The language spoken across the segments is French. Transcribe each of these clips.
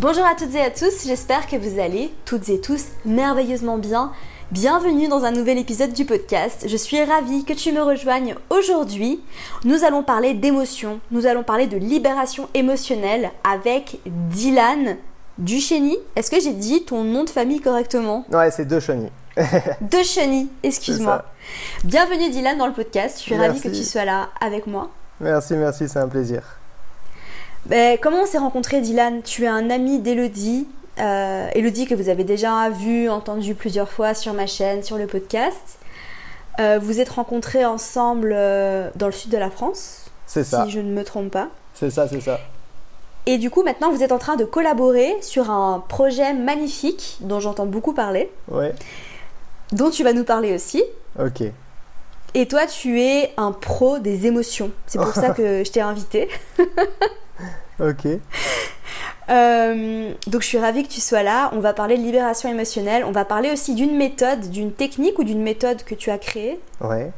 Bonjour à toutes et à tous, j'espère que vous allez toutes et tous merveilleusement bien. Bienvenue dans un nouvel épisode du podcast. Je suis ravie que tu me rejoignes aujourd'hui. Nous allons parler d'émotions, nous allons parler de libération émotionnelle avec Dylan Ducheny. Est-ce que j'ai dit ton nom de famille correctement? Ouais, c'est Ducheny. Ducheny, excuse-moi. Bienvenue Dylan dans le podcast. Je suis ravie que tu sois là avec moi. Merci, merci, c'est un plaisir. Ben, comment on s'est rencontré, Dylan? Tu es un ami d'Elodie. Euh, Elodie que vous avez déjà vu, entendu plusieurs fois sur ma chaîne, sur le podcast. Euh, vous êtes rencontrés ensemble euh, dans le sud de la France. C'est ça. Si je ne me trompe pas. C'est ça, c'est ça. Et du coup, maintenant, vous êtes en train de collaborer sur un projet magnifique dont j'entends beaucoup parler. Ouais. Dont tu vas nous parler aussi. Ok. Et toi, tu es un pro des émotions. C'est pour ça que je t'ai invité. ok. Euh, donc je suis ravie que tu sois là. On va parler de libération émotionnelle. On va parler aussi d'une méthode, d'une technique ou d'une méthode que tu as créée. Ouais.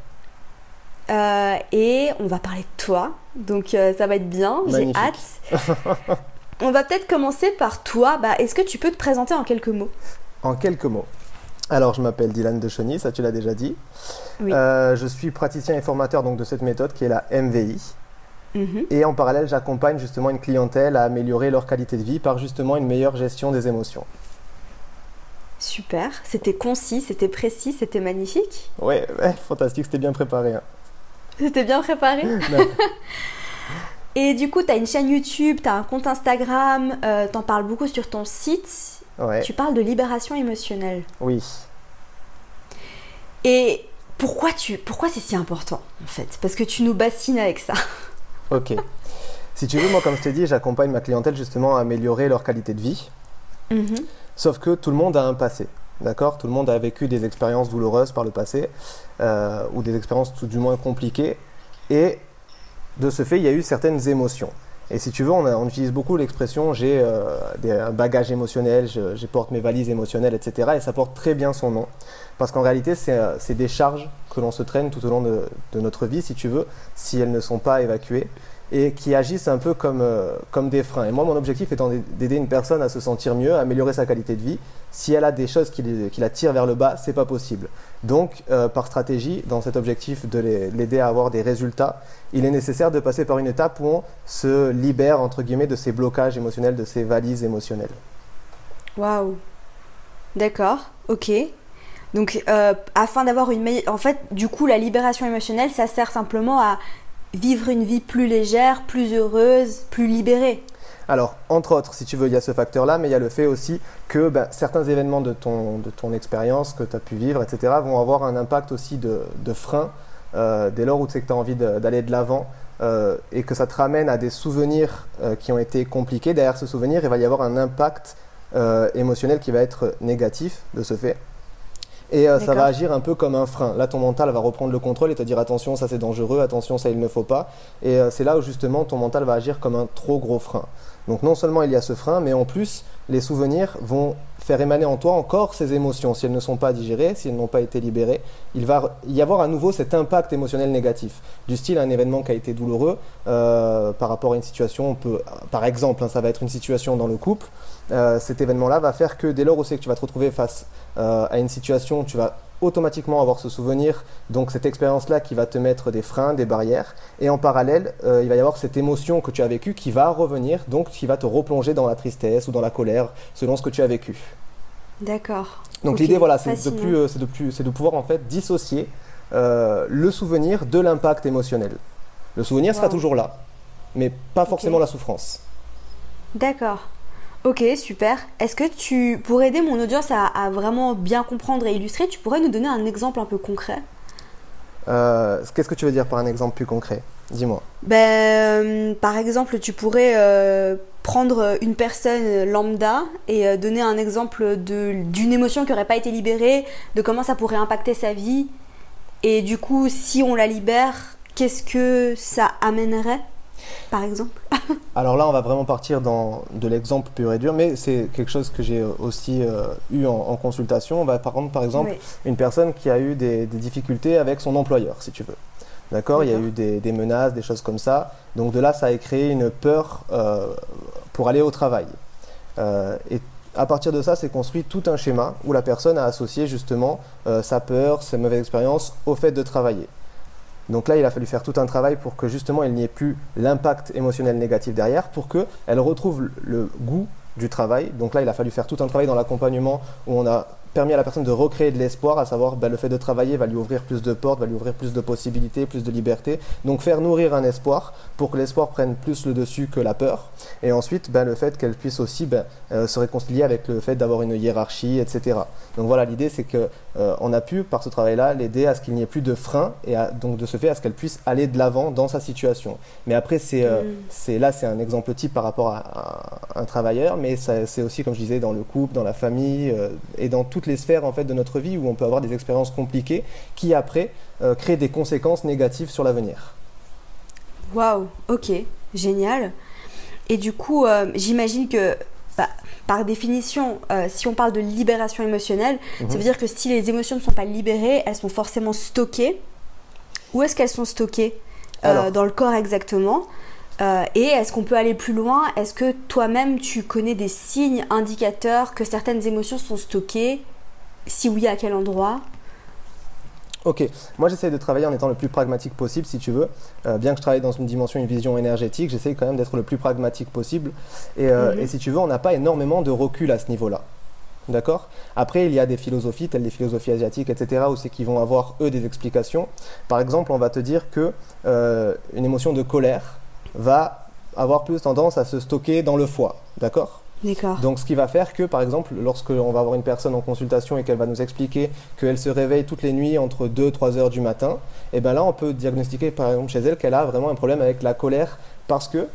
Euh, et on va parler de toi. Donc euh, ça va être bien. J'ai hâte. on va peut-être commencer par toi. Bah, Est-ce que tu peux te présenter en quelques mots? En quelques mots. Alors je m'appelle Dylan Decheny, ça tu l'as déjà dit. Oui. je suis praticien et formateur donc, de cette méthode qui est la MVI. Mhm. Et en parallèle, j'accompagne justement une clientèle à améliorer leur qualité de vie par justement une meilleure gestion des émotions. Super, c'était concis, c'était précis, c'était magnifique. Ouais, ouais fantastique, c'était bien préparé. Hein. C'était bien préparé Et du coup, tu as une chaîne YouTube, tu as un compte Instagram, euh, tu en parles beaucoup sur ton site. Ouais. Tu parles de libération émotionnelle. Oui. Et pourquoi, tu, pourquoi c'est si important en fait? Parce que tu nous bassines avec ça. Ok. Si tu veux, moi, comme je t'ai dit, j'accompagne ma clientèle justement à améliorer leur qualité de vie. Mhm. Sauf que tout le monde a un passé. D'accord? Tout le monde a vécu des expériences douloureuses par le passé, euh, ou des expériences tout du moins compliquées. Et de ce fait, il y a eu certaines émotions. Et si tu veux, on, utilise beaucoup l'expression j'ai euh, un bagage émotionnel, je, porte mes valises émotionnelles, etc. Et ça porte très bien son nom. Parce qu'en réalité, c'est euh, des charges que l'on se traîne tout au long de, notre vie, si tu veux, si elles ne sont pas évacuées, et qui agissent un peu comme, euh, comme des freins. Et moi, mon objectif étant d'aider une personne à se sentir mieux, à améliorer sa qualité de vie. Si elle a des choses qui, la tirent vers le bas, c'est pas possible. Donc, par stratégie, dans cet objectif de l'aider à avoir des résultats, il est nécessaire de passer par une étape où on se libère, entre guillemets, de ces blocages émotionnels, de ces valises émotionnelles. Waouh D'accord, ok. Donc, euh, afin d'avoir une meilleure... En fait, du coup, la libération émotionnelle, ça sert simplement à vivre une vie plus légère, plus heureuse, plus libérée. Alors, entre autres, si tu veux, il y a ce facteur-là, mais il y a le fait aussi que ben, certains événements de ton, de ton expérience que tu as pu vivre, etc., vont avoir un impact aussi de, de frein euh, dès lors où tu sais que tu as envie d'aller de l'avant euh, et que ça te ramène à des souvenirs euh, qui ont été compliqués, derrière ce souvenir, il va y avoir un impact émotionnel qui va être négatif de ce fait. Et ça va agir un peu comme un frein. Là, ton mental va reprendre le contrôle et te dire attention, ça c'est dangereux, attention, ça il ne faut pas. Et c'est là où justement ton mental va agir comme un trop gros frein. Donc non seulement il y a ce frein, mais en plus, les souvenirs vont faire émaner en toi encore ces émotions. Si elles ne sont pas digérées, si elles n'ont pas été libérées, il va y avoir à nouveau cet impact émotionnel négatif. Du style un événement qui a été douloureux euh, par rapport à une situation, on peut, par exemple, hein, ça va être une situation dans le couple, euh, cet événement-là va faire que dès lors où que tu vas te retrouver face euh, à une situation, tu vas automatiquement avoir ce souvenir, donc cette expérience-là qui va te mettre des freins, des barrières, et en parallèle, il va y avoir cette émotion que tu as vécue qui va revenir, donc qui va te replonger dans la tristesse ou dans la colère, selon ce que tu as vécu. D'accord. Donc l'idée, voilà, c'est de, plus, euh, de, plus, de pouvoir en fait dissocier euh, le souvenir de l'impact émotionnel. Le souvenir sera toujours là, mais pas forcément la souffrance. D'accord. Ok, super. Est-ce que tu, pour aider mon audience à, vraiment bien comprendre et illustrer, tu pourrais nous donner un exemple un peu concret? Euh, Qu'est-ce que tu veux dire par un exemple plus concret? Dis-moi. Ben, par exemple, tu pourrais prendre une personne lambda et donner un exemple d'une émotion qui n'aurait pas été libérée, de comment ça pourrait impacter sa vie. Et du coup, si on la libère, qu'est-ce que ça amènerait? Par exemple Alors là, on va vraiment partir dans de l'exemple pur et dur, mais c'est quelque chose que j'ai aussi euh, eu en, consultation. On va prendre par exemple une personne qui a eu des, difficultés avec son employeur, si tu veux. D'accord? Il y a eu des, menaces, des choses comme ça. Donc de là, ça a créé une peur euh, pour aller au travail. Euh, et à partir de ça, c'est construit tout un schéma où la personne a associé justement sa peur, ses mauvaises expériences au fait de travailler. Donc là, il a fallu faire tout un travail pour que justement il n'y ait plus l'impact émotionnel négatif derrière, pour qu'elle retrouve le goût du travail. Donc là, il a fallu faire tout un travail dans l'accompagnement où on a permis à la personne de recréer de l'espoir, à savoir ben, le fait de travailler va lui ouvrir plus de portes, va lui ouvrir plus de possibilités, plus de liberté. Donc faire nourrir un espoir pour que l'espoir prenne plus le dessus que la peur. Et ensuite, ben, le fait qu'elle puisse aussi ben, euh, se réconcilier avec le fait d'avoir une hiérarchie, etc. Donc voilà, l'idée c'est que euh, on a pu, par ce travail-là, l'aider à ce qu'il n'y ait plus de frein et donc de ce fait à ce qu'elle puisse aller de l'avant dans sa situation. Mais après, c'est euh, mm. là, c'est un exemple type par rapport à, un travailleur, mais c'est aussi, comme je disais, dans le couple, dans la famille et dans tout les sphères en fait de notre vie où on peut avoir des expériences compliquées qui après euh, créent des conséquences négatives sur l'avenir. Waouh, ok, génial. Et du coup, euh, j'imagine que bah, par définition, euh, si on parle de libération émotionnelle, ça veut mhm. dire que si les émotions ne sont pas libérées, elles sont forcément stockées. Où est-ce qu'elles sont stockées Dans le corps exactement. Euh, et est-ce qu'on peut aller plus loin? Est-ce que toi-même tu connais des signes indicateurs que certaines émotions sont stockées? Si oui, à quel endroit? Ok, moi j'essaie de travailler en étant le plus pragmatique possible si tu veux. Euh, bien que je travaille dans une dimension, une vision énergétique, j'essaie quand même d'être le plus pragmatique possible. Et, euh, mhm. et si tu veux, on n'a pas énormément de recul à ce niveau-là. D'accord? Après, il y a des philosophies, telles les philosophies asiatiques, etc., où c'est qu'ils vont avoir, eux, des explications. Par exemple, on va te dire que une émotion de colère, va avoir plus tendance à se stocker dans le foie. D'accord? Donc, ce qui va faire que, par exemple, lorsqu'on va avoir une personne en consultation et qu'elle va nous expliquer qu'elle se réveille toutes les nuits entre 2 et 3 heures du matin, et eh bien là, on peut diagnostiquer, par exemple, chez elle qu'elle a vraiment un problème avec la colère parce que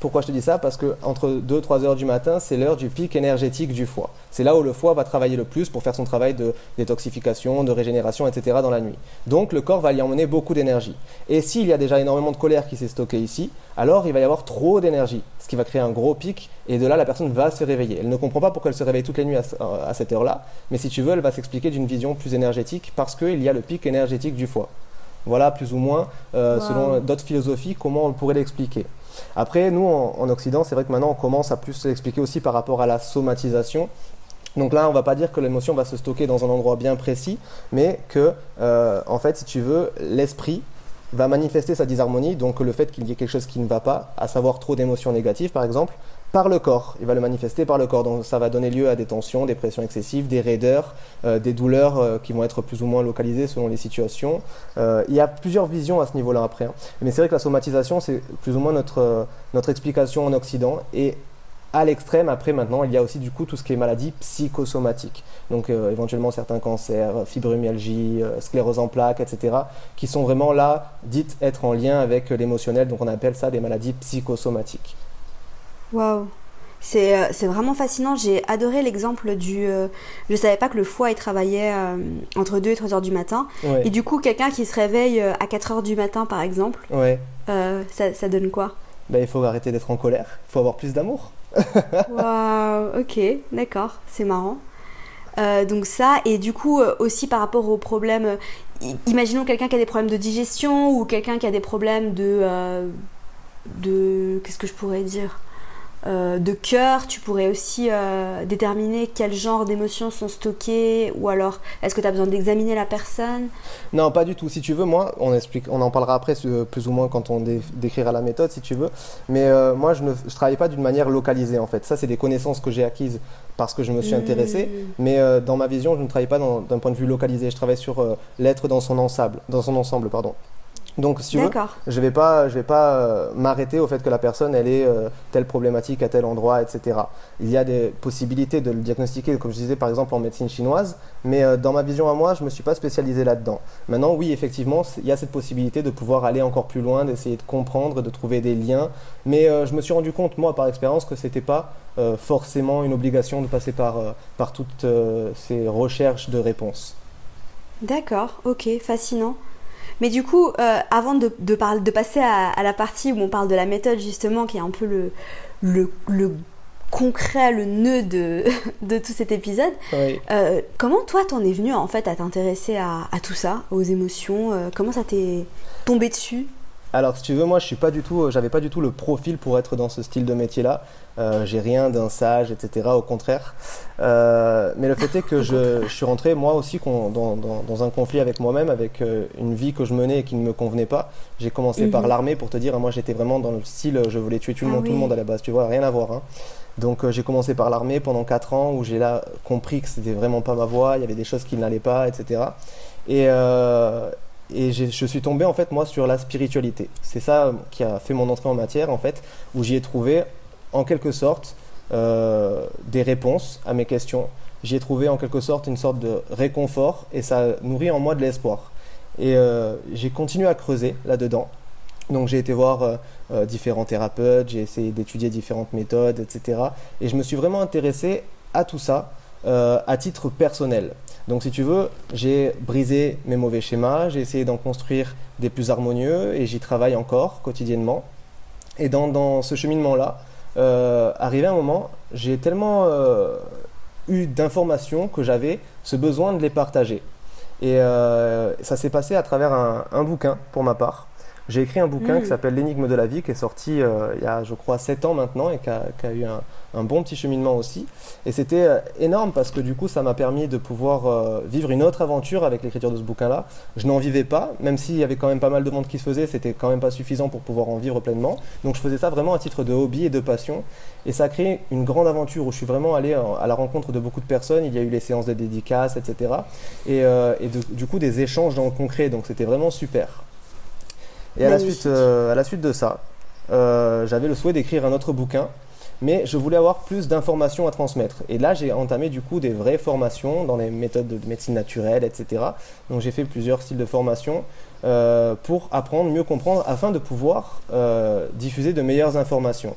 pourquoi je te dis ça? Parce que entre 2 3 heures du matin, c'est l'heure du pic énergétique du foie. C'est là où le foie va travailler le plus pour faire son travail de détoxification, de régénération, etc. dans la nuit. Donc le corps va y emmener beaucoup d'énergie. Et s'il y a déjà énormément de colère qui s'est stockée ici, alors il va y avoir trop d'énergie, ce qui va créer un gros pic, et de là la personne va se réveiller. Elle ne comprend pas pourquoi elle se réveille toutes les nuits à, cette heure-là, mais si tu veux, elle va s'expliquer d'une vision plus énergétique parce qu'il y a le pic énergétique du foie. Voilà plus ou moins, euh, selon d'autres philosophies, comment on pourrait l'expliquer. Après, nous, en, Occident, c'est vrai que maintenant, on commence à plus l'expliquer aussi par rapport à la somatisation. Donc là, on ne va pas dire que l'émotion va se stocker dans un endroit bien précis, mais que, euh, en fait, si tu veux, l'esprit va manifester sa disharmonie, donc le fait qu'il y ait quelque chose qui ne va pas, à savoir trop d'émotions négatives par exemple, par le corps. Il va le manifester par le corps. Donc ça va donner lieu à des tensions, des pressions excessives, des raideurs, euh, des douleurs euh, qui vont être plus ou moins localisées selon les situations. Euh, il y a plusieurs visions à ce niveau-là après. Hein. Mais c'est vrai que la somatisation, c'est plus ou moins notre, notre explication en Occident. Et à l'extrême, après maintenant, il y a aussi du coup tout ce qui est maladie psychosomatique. Donc éventuellement certains cancers, fibromyalgie, sclérose en plaques, etc. qui sont vraiment là, dites être en lien avec l'émotionnel. Donc on appelle ça des maladies psychosomatiques. Waouh c'est, euh, c'est vraiment fascinant. J'ai adoré l'exemple du. Euh, je savais pas que le foie il travaillait euh, entre 2 et 3 heures du matin. Et du coup, quelqu'un qui se réveille à 4 heures du matin, par exemple, ouais. ça, ça, donne quoi? Ben, Il faut arrêter d'être en colère. Il faut avoir plus d'amour. Waouh, ok, d'accord, c'est marrant. donc, ça, et du coup, aussi par rapport aux problèmes. imaginons quelqu'un qui a des problèmes de digestion ou quelqu'un qui a des problèmes de. de. Qu'est-ce que je pourrais dire? Euh, de cœur, tu pourrais aussi euh, déterminer quel genre d'émotions sont stockées ou alors est-ce que tu as besoin d'examiner la personne? Non, pas du tout. Si tu veux, moi, on, explique, on en parlera après plus ou moins quand on décrira la méthode si tu veux. Mais euh, moi, je ne je travaille pas d'une manière localisée en fait. Ça, c'est des connaissances que j'ai acquises parce que je me suis mmh. intéressé. Mais dans ma vision, je ne travaille pas d'un point de vue localisé. Je travaille sur l'être dans son ensemble. Dans son ensemble pardon. Donc, si tu veux, je vais pas, je vais pas euh, m'arrêter au fait que la personne elle ait euh, telle problématique à tel endroit, etc. Il y a des possibilités de le diagnostiquer, comme je disais par exemple en médecine chinoise, mais euh, dans ma vision à moi, je me suis pas spécialisé là-dedans. Maintenant, oui, effectivement, il y a cette possibilité de pouvoir aller encore plus loin, d'essayer de comprendre, de trouver des liens. Mais je me suis rendu compte, moi, par expérience, que c'était pas forcément une obligation de passer par par toutes ces recherches de réponses. D'accord, ok, fascinant. Mais du coup, euh, avant de, de, passer à, la partie où on parle de la méthode, justement, qui est un peu le, le, concret, le nœud de, de tout cet épisode, euh, comment toi, t'en es venu en fait à t'intéresser à, tout ça, aux émotions euh, Comment ça t'est tombé dessus? Alors, si tu veux, moi, je suis pas du tout, j'avais pas du tout le profil pour être dans ce style de métier-là. Euh, j'ai rien d'un sage, etc. Au contraire. Euh, mais le fait est que je, suis rentré moi aussi dans, un conflit avec moi-même, avec euh, une vie que je menais et qui ne me convenait pas. J'ai commencé par mhm. l'armée pour te dire, moi j'étais vraiment dans le style, je voulais tuer tout le, ah monde, tout le monde à la base. Tu vois, rien à voir. Hein. Donc j'ai commencé par l'armée pendant 4 ans où j'ai là compris que c'était vraiment pas ma voie, il y avait des choses qui n'allaient pas, etc. Et, et je suis tombé en fait moi sur la spiritualité. C'est ça qui a fait mon entrée en matière en fait, où j'y ai trouvé en quelque sorte euh, des réponses à mes questions. J'y ai trouvé en quelque sorte une sorte de réconfort et ça nourrit en moi de l'espoir. Et euh, j'ai continué à creuser là-dedans. Donc j'ai été voir euh, différents thérapeutes, j'ai essayé d'étudier différentes méthodes, etc. Et je me suis vraiment intéressé à tout ça à titre personnel. Donc si tu veux, j'ai brisé mes mauvais schémas, j'ai essayé d'en construire des plus harmonieux et j'y travaille encore quotidiennement. Et dans, ce cheminement-là, euh, arrivé un moment, j'ai tellement euh, eu d'informations que j'avais ce besoin de les partager. Et euh, ça s'est passé à travers un, bouquin pour ma part. J'ai écrit un bouquin qui mm. s'appelle L'énigme de la vie, qui est sorti il y a, je crois, 7 ans maintenant et qui a eu un, un bon petit cheminement aussi. Et c'était euh, énorme parce que du coup, ça m'a permis de pouvoir euh, vivre une autre aventure avec l'écriture de ce bouquin-là. Je n'en vivais pas, même s'il y avait quand même pas mal de monde qui se faisait, c'était quand même pas suffisant pour pouvoir en vivre pleinement. Donc je faisais ça vraiment à titre de hobby et de passion. Et ça a créé une grande aventure où je suis vraiment allé à la rencontre de beaucoup de personnes. Il y a eu les séances de dédicaces, etc. Et, euh, du coup, des échanges dans le concret. Donc c'était vraiment super. Et à la, suite, à la suite de ça, j'avais le souhait d'écrire un autre bouquin mais je voulais avoir plus d'informations à transmettre. Et là, j'ai entamé du coup des vraies formations dans les méthodes de médecine naturelle, etc. Donc j'ai fait plusieurs styles de formation euh, pour apprendre, mieux comprendre, afin de pouvoir euh, diffuser de meilleures informations.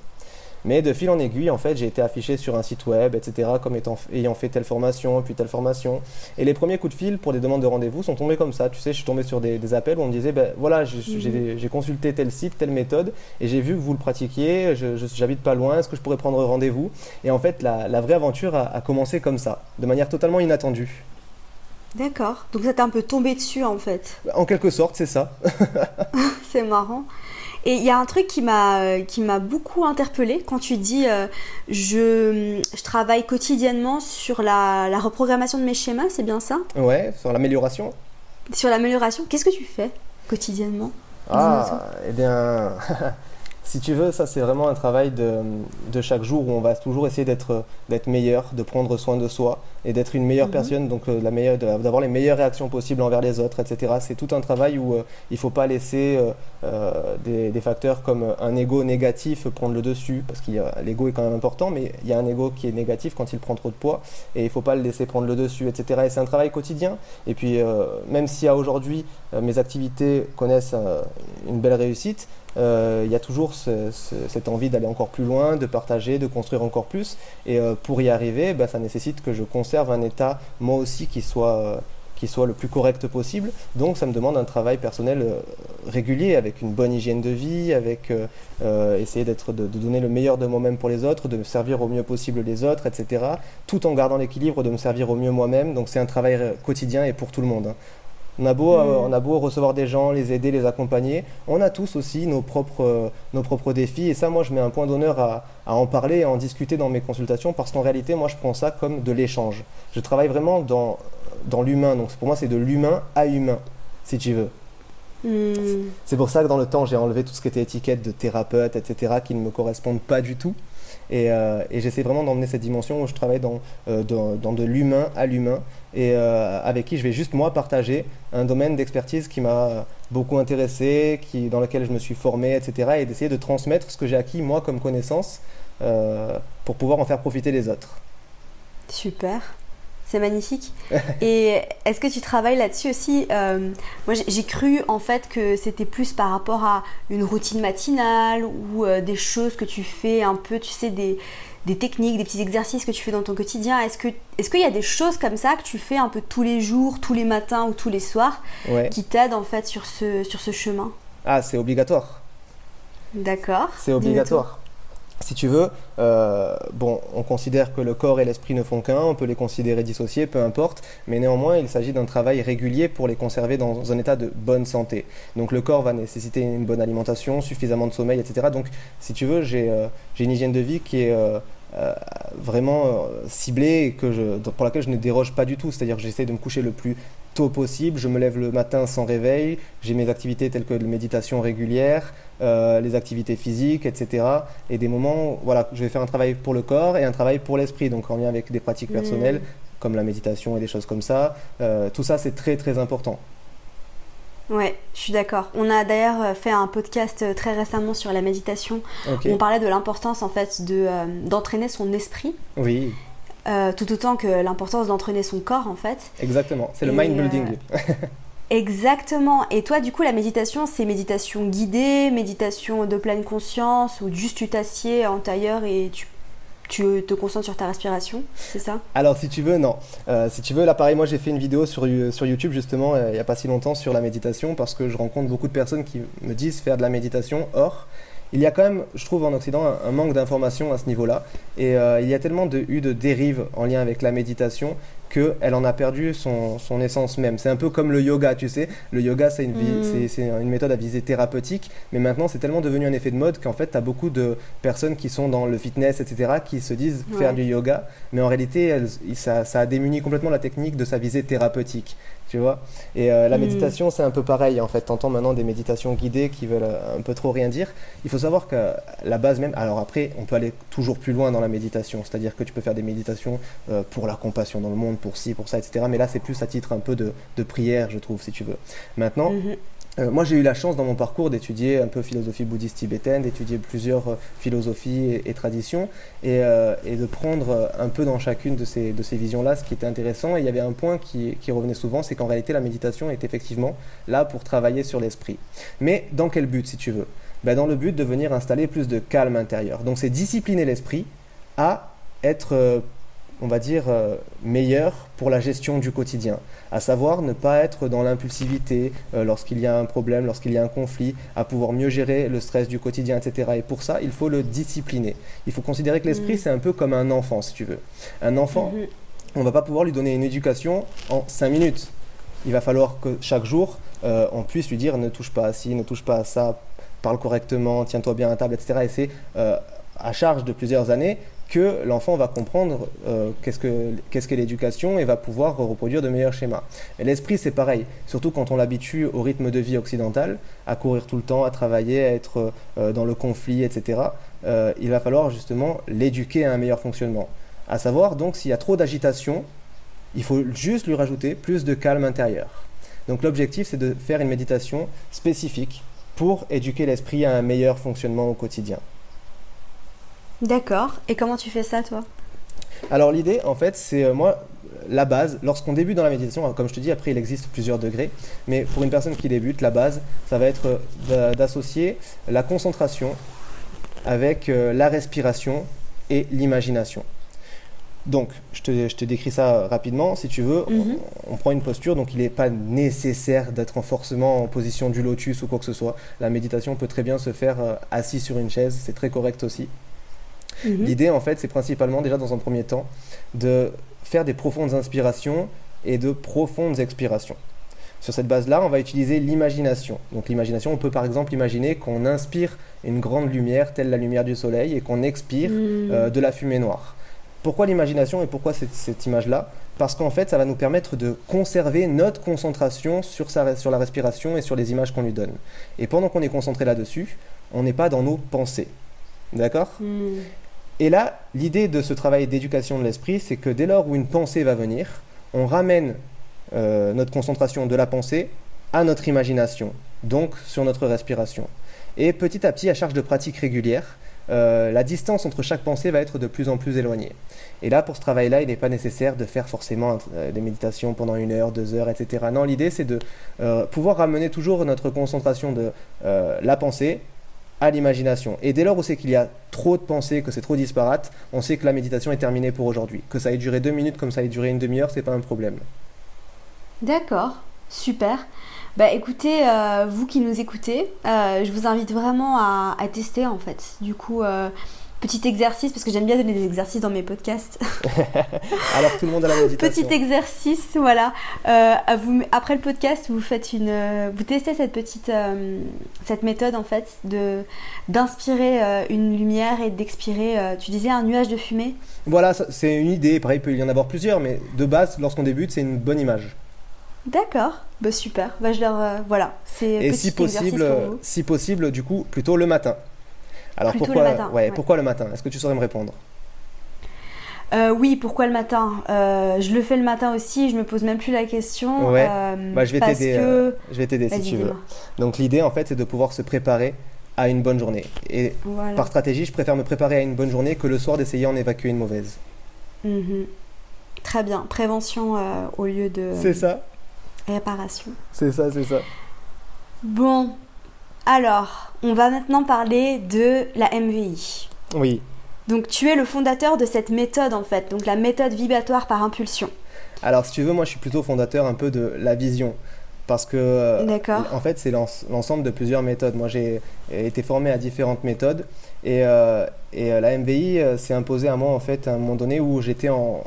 Mais de fil en aiguille, en fait, j'ai été affiché sur un site web, etc., comme étant, ayant fait telle formation, puis telle formation. Et les premiers coups de fil pour des demandes de rendez-vous sont tombés comme ça. Tu sais, je suis tombé sur des, appels où on me disait, ben voilà, j'ai consulté tel site, telle méthode, et j'ai vu que vous le pratiquiez, j'habite pas loin, est-ce que je pourrais prendre rendez-vous? Et en fait, la, vraie aventure a, a commencé comme ça, de manière totalement inattendue. D'accord. Donc ça t'est un peu tombé dessus en fait. En quelque sorte, c'est ça. c'est marrant. Et il y a un truc qui m'a euh, qui m'a beaucoup interpellé quand tu dis euh, je, je, travaille quotidiennement sur la, la reprogrammation de mes schémas, c'est bien ça? Ouais, sur l'amélioration. Sur l'amélioration, qu'est-ce que tu fais quotidiennement? Ah, eh bien, si tu veux, ça c'est vraiment un travail de, de, chaque jour où on va toujours essayer d'être meilleur, de prendre soin de soi et d'être une meilleure mhm. personne, donc euh, la meilleure, d'avoir les meilleures réactions possibles envers les autres, etc. C'est tout un travail où euh, il ne faut pas laisser euh, des, des, facteurs comme un ego négatif prendre le dessus, parce que l'ego est quand même important, mais il y a un ego qui est négatif quand il prend trop de poids et il ne faut pas le laisser prendre le dessus, etc. Et c'est un travail quotidien. Et puis même si à aujourd'hui mes activités connaissent une belle réussite, il y a toujours cette envie d'aller encore plus loin, de partager, de construire encore plus. Et pour y arriver, bah, ça nécessite que je conserve un état, moi aussi, qui soit, euh, qui soit le plus correct possible. Donc ça me demande un travail personnel euh, régulier, avec une bonne hygiène de vie, avec euh, essayer d'être, de, donner le meilleur de moi-même pour les autres, de me servir au mieux possible les autres, etc. Tout en gardant l'équilibre de me servir au mieux moi-même. Donc c'est un travail quotidien et pour tout le monde. Hein. On a, beau, mm. on a beau recevoir des gens, les aider, les accompagner, on a tous aussi nos propres, nos propres défis. Et ça, moi, je mets un point d'honneur à, à, en parler et à en discuter dans mes consultations parce qu'en réalité, moi, je prends ça comme de l'échange. Je travaille vraiment dans, dans l'humain. Donc pour moi, c'est de l'humain à humain, si tu veux. Hmm. C'est pour ça que dans le temps, j'ai enlevé tout ce qui était étiquette de thérapeute, etc., qui ne me correspondent pas du tout. Et, euh, et j'essaie vraiment d'emmener cette dimension où je travaille dans, euh, dans, dans de l'humain à l'humain et euh, avec qui je vais juste moi partager un domaine d'expertise qui m'a beaucoup intéressé, qui, dans lequel je me suis formé, etc. et d'essayer de transmettre ce que j'ai acquis moi comme connaissance pour pouvoir en faire profiter les autres. Super. C'est magnifique. Et est-ce que tu travailles là-dessus aussi Euh, Moi, j'ai- cru en fait que c'était plus par rapport à une routine matinale ou euh, des choses que tu fais un peu, tu sais, des, des techniques, des petits exercices que tu fais dans ton quotidien. Est-ce que est-ce qu'il y a des choses comme ça que tu fais un peu tous les jours, tous les matins ou tous les soirs Ouais. qui t'aident en fait sur ce, sur ce chemin? Ah, c'est obligatoire. D'accord. C'est obligatoire. Si tu veux, euh, bon, on considère que le corps et l'esprit ne font qu'un, on peut les considérer dissociés, peu importe, mais néanmoins, il s'agit d'un travail régulier pour les conserver dans un état de bonne santé. Donc le corps va nécessiter une bonne alimentation, suffisamment de sommeil, etc. Donc, si tu veux, j'ai euh, j'ai une hygiène de vie qui est euh, euh, vraiment euh, ciblée et que je, pour laquelle je ne déroge pas du tout. C'est-à-dire que j'essaie de me coucher le plus tôt possible, je me lève le matin sans réveil, j'ai mes activités telles que la méditation régulière, euh, les activités physiques, etc. Et des moments, où, voilà, je vais faire un travail pour le corps et un travail pour l'esprit, donc en lien avec des pratiques personnelles comme la méditation et des choses comme ça. Tout ça, c'est très très important. Ouais, je suis d'accord. On a d'ailleurs euh, fait un podcast euh, très récemment sur la méditation. On parlait de l'importance en fait de euh, d'entraîner son esprit, Oui, euh, tout autant que l'importance d'entraîner son corps en fait. exactement. C'est le Et, mind building. Exactement. Et toi, du coup, la méditation, c'est méditation guidée, méditation de pleine conscience, ou juste tu t'assieds en tailleur et tu, tu te concentres sur ta respiration, c'est ça? Alors, si tu veux, non. Euh, si tu veux, là, pareil, moi, j'ai fait une vidéo sur, sur YouTube, justement, euh, il n'y a pas si longtemps, sur la méditation, parce que je rencontre beaucoup de personnes qui me disent faire de la méditation. Or, il y a quand même, je trouve, en Occident, un, un manque d'informations à ce niveau-là. Et euh, il y a tellement de, eu de dérives en lien avec la méditation qu'elle en a perdu son, son essence même. C'est un peu comme le yoga, tu sais. Le yoga, c'est une, Mm. c'est- une méthode à visée thérapeutique, mais maintenant, c'est tellement devenu un effet de mode qu'en fait, tu as beaucoup de personnes qui sont dans le fitness, etc., qui se disent faire du yoga, mais en réalité, elles- ça, ça a démuni complètement la technique de sa visée thérapeutique. Tu vois Et euh, la Mm. méditation, c'est un peu pareil. En fait, tu entends maintenant des méditations guidées qui veulent euh, un peu trop rien dire. Il faut savoir que la base même. Alors après, on peut aller toujours plus loin dans la méditation. C'est-à-dire que tu peux faire des méditations euh, pour la compassion dans le monde, pour ci, pour ça, etc. Mais là, c'est plus à titre un peu de, de prière, je trouve, si tu veux. Maintenant, Mhm. Euh, moi, j'ai eu la chance dans mon parcours d'étudier un peu philosophie bouddhiste tibétaine, d'étudier plusieurs euh, philosophies et, traditions, et, euh, de prendre un peu dans chacune de ces, visions-là ce qui était intéressant. Et il y avait un point qui, qui revenait souvent, c'est qu'en réalité, la méditation est effectivement là pour travailler sur l'esprit. Mais dans quel but, si tu veux? Ben, Dans le but de venir installer plus de calme intérieur. Donc, c'est discipliner l'esprit à être, on va dire, euh, meilleur pour la gestion du quotidien à savoir ne pas être dans l'impulsivité euh, lorsqu'il y a un problème, lorsqu'il y a un conflit, à pouvoir mieux gérer le stress du quotidien, etc. Et pour ça, il faut le discipliner. Il faut considérer que l'esprit, Mhm. c'est un peu comme un enfant, si tu veux. Un enfant, Mhm. on va pas pouvoir lui donner une éducation en 5 minutes. Il va falloir que chaque jour, euh, on puisse lui dire ne touche pas à ci, ne touche pas à ça, parle correctement, tiens-toi bien à table, etc. Et c'est euh, à charge de plusieurs années que l'enfant va comprendre euh, qu'est-ce que qu'est l'éducation et va pouvoir reproduire de meilleurs schémas. L'esprit, c'est pareil, surtout quand on l'habitue au rythme de vie occidental, à courir tout le temps, à travailler, à être euh, dans le conflit, etc. euh, il va falloir justement l'éduquer à un meilleur fonctionnement. À savoir, donc, s'il y a trop d'agitation, il faut juste lui rajouter plus de calme intérieur. Donc l'objectif, c'est de faire une méditation spécifique pour éduquer l'esprit à un meilleur fonctionnement au quotidien. D'accord. Et comment tu fais ça, toi? Alors l'idée, en fait, c'est euh, moi la base. Lorsqu'on débute dans la méditation, comme je te dis, après il existe plusieurs degrés, mais pour une personne qui débute, la base, ça va être euh, d'a- d'associer la concentration avec euh, la respiration et l'imagination. Donc, je te, je te décris ça rapidement, si tu veux. Mhm. On, on prend une posture, donc il n'est pas nécessaire d'être en- forcément en position du lotus ou quoi que ce soit. La méditation peut très bien se faire assis sur une chaise, c'est très correct aussi. Mhm. L'idée, en fait, c'est principalement, déjà dans un premier temps, de faire des profondes inspirations et de profondes expirations. Sur cette base-là, on va utiliser l'imagination. Donc l'imagination, on peut par exemple imaginer qu'on inspire une grande lumière, telle la lumière du soleil, et qu'on expire Mhm. euh, de la fumée noire. Pourquoi l'imagination et pourquoi cette, cette image-là? Parce qu'en fait, ça va nous permettre de conserver notre concentration sur, sa, sur la respiration et sur les images qu'on lui donne. Et pendant qu'on est concentré là-dessus, on n'est pas dans nos pensées. D'accord? Hmm. Et là, l'idée de ce travail d'éducation de l'esprit, c'est que dès lors où une pensée va venir, on ramène euh, notre concentration de la pensée à notre imagination, donc sur notre respiration. Et petit à petit, à charge de pratique régulière, euh, la distance entre chaque pensée va être de plus en plus éloignée. Et là, pour ce travail-là, il n'est pas nécessaire de faire forcément euh, des méditations pendant une heure, deux heures, etc. Non, l'idée, c'est de euh, pouvoir ramener toujours notre concentration de la pensée à l'imagination. Et dès lors où c'est qu'il y a trop de pensées, que c'est trop disparate, on sait que la méditation est terminée pour aujourd'hui. Que ça ait duré deux minutes comme ça ait duré une demi-heure, c'est pas un problème. D'accord, super. Bah écoutez, euh, vous qui nous écoutez, euh, je vous invite vraiment à, tester en fait. Du coup, euh, petit exercice, parce que j'aime bien donner des exercices dans mes podcasts. Alors tout le monde à la méditation. Petit exercice, voilà. Euh, vous, après le podcast, vous faites une, euh, vous testez cette petite, euh, cette méthode en fait de d'inspirer euh, une lumière et d'expirer. tu disais un nuage de fumée? Voilà, c'est une idée. Pareil, il peut y en avoir plusieurs, mais de base, lorsqu'on débute, c'est une bonne image. D'accord, bah super. Bah je leur, voilà, c'est Et si possible, pour vous. si possible, du coup, plutôt le matin. Alors Plutôt pourquoi, le matin, ouais, ouais. pourquoi le matin? Est-ce que tu saurais me répondre? Euh, oui, pourquoi le matin? Euh, Je le fais le matin aussi. Je me pose même plus la question. Ouais. euh, Bah, je vais t'aider. que- je vais t'aider si tu veux. Donc l'idée, en fait, c'est de pouvoir se préparer à une bonne journée. Et Voilà. par stratégie, je préfère me préparer à une bonne journée que le soir d'essayer en évacuer une mauvaise. Mhm. Très bien. Prévention au lieu de C'est ça, réparation. c'est ça, c'est ça. Bon, alors, on va maintenant parler de la MVI. Oui. Donc, tu es le fondateur de cette méthode en fait, donc la méthode vibratoire par impulsion. Alors, si tu veux, moi, je suis plutôt fondateur un peu de la vision. Parce que, euh, D'accord. en fait, c'est l'ens- l'ensemble de plusieurs méthodes. Moi, j'ai été formé à différentes méthodes. Et, euh, et euh, la MVI s'est imposée à moi, en fait, à un moment donné où j'étais en,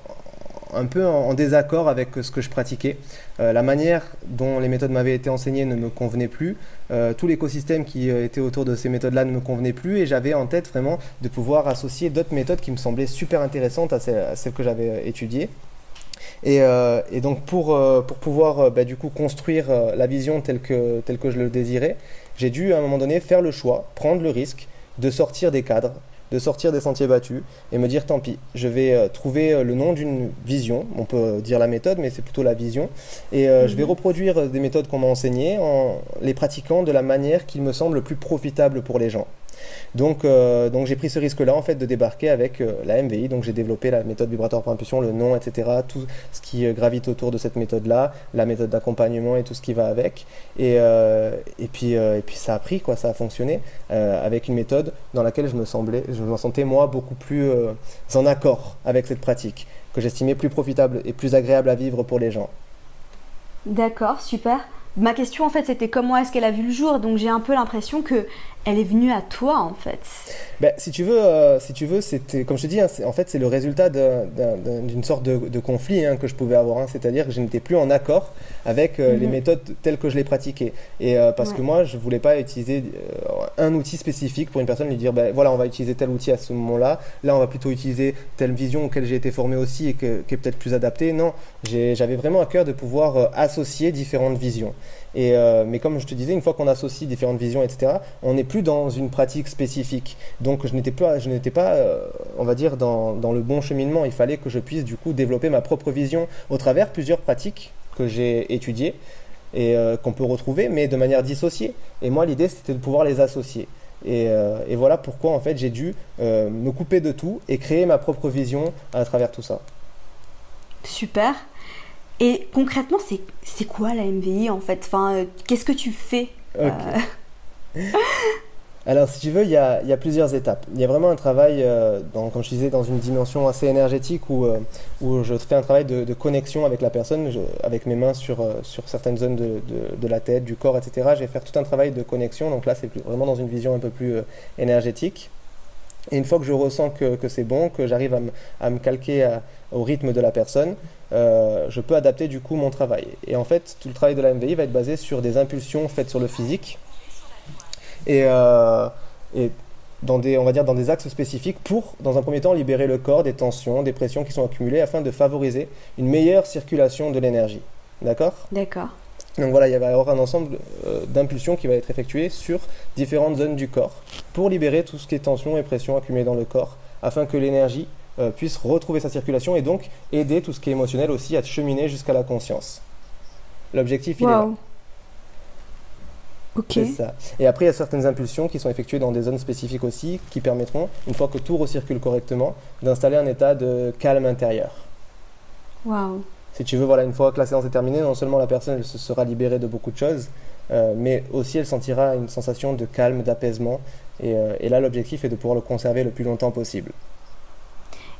un peu en, désaccord avec ce que je pratiquais. Euh, la manière dont les méthodes m'avaient été enseignées ne me convenait plus. Euh, tout l'écosystème qui euh, était autour de ces méthodes-là ne me convenait plus. Et j'avais en tête vraiment de pouvoir associer d'autres méthodes qui me semblaient super intéressantes à celles, que j'avais étudiées. Et, donc pour, pouvoir bah, du coup construire la vision telle que, telle que je le désirais, j'ai dû à un moment donné faire le choix, prendre le risque de sortir des cadres, de sortir des sentiers battus et me dire tant pis, je vais euh, trouver euh, le nom d'une vision, on peut euh, dire la méthode mais c'est plutôt la vision, et euh, je vais Mhm. reproduire des méthodes qu'on m'a enseignées en les pratiquant de la manière qui me semble le plus profitable pour les gens. Donc, euh, donc j'ai pris ce risque-là en fait de débarquer avec euh, la MVI. Donc j'ai développé la méthode vibratoire par impulsion, le nom, etc. Tout ce qui euh, gravite autour de cette méthode-là, la méthode d'accompagnement et tout ce qui va avec. Et, et puis et puis ça a pris quoi, ça a fonctionné avec une méthode dans laquelle je me semblais, je me sentais moi beaucoup plus en accord avec cette pratique que j'estimais plus profitable et plus agréable à vivre pour les gens. D'accord, super. Ma question en fait c'était comment est-ce qu'elle a vu le jour? Donc j'ai un peu l'impression que elle est venue à toi en fait. Ben, si tu veux, euh, si tu veux, c'était comme je te dis, hein, en fait, c'est le résultat d'un- d'un- d'un- d'une sorte de, de conflit hein, que je pouvais avoir. hein. C'est-à-dire que je n'étais plus en accord avec euh, les Mhm. méthodes telles que je les pratiquais. Et euh, parce que moi, je voulais pas utiliser un outil spécifique pour une personne, lui dire, ben voilà, on va utiliser tel outil à ce moment-là. Là, on va plutôt utiliser telle vision auquel j'ai été formé aussi et que- qui est peut-être plus adaptée. Non, j'avais vraiment à cœur de pouvoir associer différentes visions. Euh, mais comme je te disais, une fois qu'on associe différentes visions, etc., on n'est plus dans une pratique spécifique. Donc je n'étais pas, je n'étais pas euh, on va dire, dans, dans le bon cheminement. Il fallait que je puisse du coup développer ma propre vision au travers plusieurs pratiques que j'ai étudiées et euh, qu'on peut retrouver, mais de manière dissociée. Et moi, l'idée, c'était de pouvoir les associer. Et, et voilà pourquoi en fait j'ai dû euh, me couper de tout et créer ma propre vision à travers tout ça. Super. Et concrètement c'est quoi la MVI en fait? Enfin euh, qu'est-ce que tu fais? Euh, Alors, si tu veux, il y y a plusieurs étapes. Il y a vraiment un travail, euh, dans, comme je disais, dans une dimension assez énergétique où, euh, où je fais un travail de, de connexion avec la personne, je- avec mes mains sur, euh, sur certaines zones de, de- de la tête, du corps, etc. Je vais faire tout un travail de connexion. Donc là, c'est vraiment dans une vision un peu plus énergétique. Et une fois que je ressens que, que c'est bon, que j'arrive à, à me calquer au rythme de la personne, euh, je peux adapter du coup mon travail. Et en fait, tout le travail de la MVI va être basé sur des impulsions faites sur le physique. Et, euh, et dans des, on va dire, dans des axes spécifiques pour, dans un premier temps, libérer le corps des tensions, des pressions qui sont accumulées afin de favoriser une meilleure circulation de l'énergie. D'accord? D'accord. Donc voilà, il va y avoir un ensemble euh, d'impulsions qui va être effectué sur différentes zones du corps pour libérer tout ce qui est tension et pression accumulées dans le corps afin que l'énergie euh, puisse retrouver sa circulation et donc aider tout ce qui est émotionnel aussi à cheminer jusqu'à la conscience. L'objectif, il est là. Ok. C'est ça. Et après, il y a certaines impulsions qui sont effectuées dans des zones spécifiques aussi, qui permettront, une fois que tout recircule correctement, d'installer un état de calme intérieur. Waouh. Si tu veux, voilà, une fois que la séance est terminée, non seulement la personne se sera libérée de beaucoup de choses, euh, mais aussi elle sentira une sensation de calme, d'apaisement. Euh, et là, l'objectif est de pouvoir le conserver le plus longtemps possible.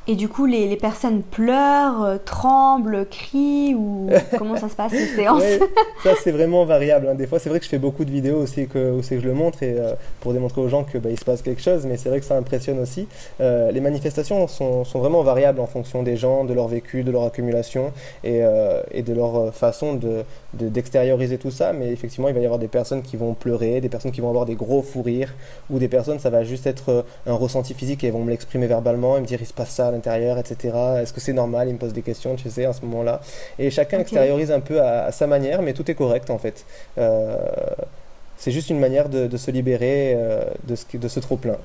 Et du coup, les, les personnes pleurent, euh, tremblent, crient ou comment ça se passe les séances Ouais, ça c'est vraiment variable. hein. Des fois, c'est vrai que je fais beaucoup de vidéos aussi que, où c'est que je le montre et euh, pour démontrer aux gens que bah, il se passe quelque chose, mais c'est vrai que ça impressionne aussi. Euh, les manifestations sont, sont vraiment variables en fonction des gens, de leur vécu, de leur accumulation et, et de leur façon de de- d'extérioriser tout ça. Mais effectivement, il va y avoir des personnes qui vont pleurer, des personnes qui vont avoir des gros fous rires, ou des personnes, ça va juste être un ressenti physique et elles vont me l'exprimer verbalement et me dire il se passe ça l'intérieur, etc. Est-ce que c'est normal? Ils me posent des questions, tu sais, à ce moment-là. Et chacun extériorise un peu à, à sa manière, mais tout est correct en fait. Euh, c'est juste une manière de, de se libérer euh, de ce, qui- de ce trop-plein.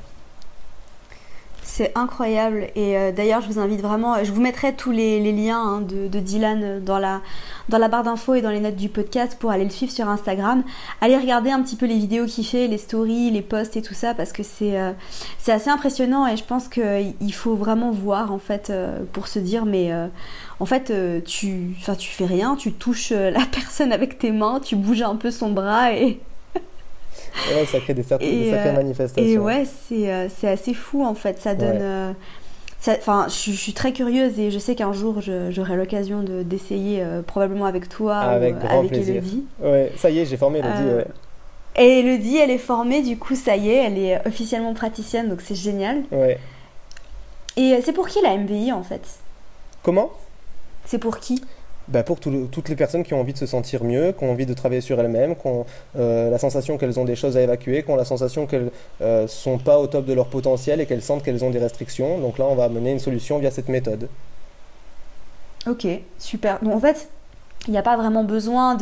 C'est incroyable. Et euh, d'ailleurs, je vous invite vraiment, je vous mettrai tous les, liens hein, de, Dylan dans la, barre d'infos et dans les notes du podcast pour aller le suivre sur Instagram. Allez regarder un petit peu les vidéos qu'il fait, les stories, les posts et tout ça, parce que c'est euh, assez impressionnant et je pense qu'il faut vraiment voir en fait euh, pour se dire, mais en fait, tu, tu fais rien, tu touches la personne avec tes mains, tu bouges un peu son bras et. Ouais, ça crée des, Et, des sacrées euh, manifestations. Et ouais, c'est euh, c'est assez fou en fait. Ça donne. Ouais. euh, Enfin, je, je suis très curieuse et je sais qu'un jour je- j'aurai l'occasion de- d'essayer euh, probablement avec toi Avec ou grand avec plaisir. Elodie. Ouais, ça y est, j'ai formé Elodie. Euh, ouais. Et Elodie, elle est formée, du coup, ça y est, elle est officiellement praticienne, donc c'est génial. Ouais. Et c'est pour qui la MBI en fait? Comment? C'est pour qui? Bah pour tout toutes les personnes qui ont envie de se sentir mieux, qui ont envie de travailler sur elles-mêmes, qui ont euh, la sensation qu'elles ont des choses à évacuer, qui ont la sensation qu'elles ne sont pas au top de leur potentiel et qu'elles sentent qu'elles ont des restrictions. Donc là, on va amener une solution via cette méthode. Ok, super. Donc en fait, il n'y a pas vraiment besoin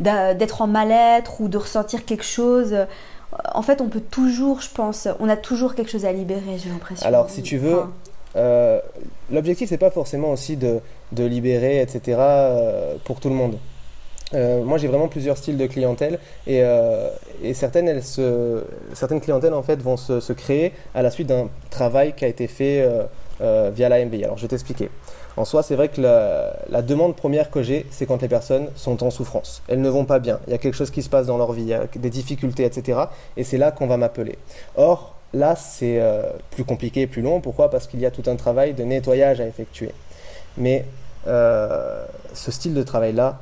d'être en mal-être ou de ressentir quelque chose. En fait, on peut toujours, je pense, on a toujours quelque chose à libérer, j'ai l'impression. Alors, si tu veux, Enfin, Euh, L'objectif, c'est pas forcément aussi de, de libérer, etc., euh, pour tout le monde. Euh, moi, j'ai vraiment plusieurs styles de clientèle et, euh, certaines, certaines clientèles en fait vont se, créer à la suite d'un travail qui a été fait via la MBI. Alors, je vais t'expliquer. En soi, c'est vrai que la, la demande première que j'ai, c'est quand les personnes sont en souffrance. Elles ne vont pas bien. Il y a quelque chose qui se passe dans leur vie, il y a des difficultés, etc. Et c'est là qu'on va m'appeler. Or, là, c'est plus compliqué plus long. Pourquoi? Parce qu'il y a tout un travail de nettoyage à effectuer. Mais euh, ce style de travail-là,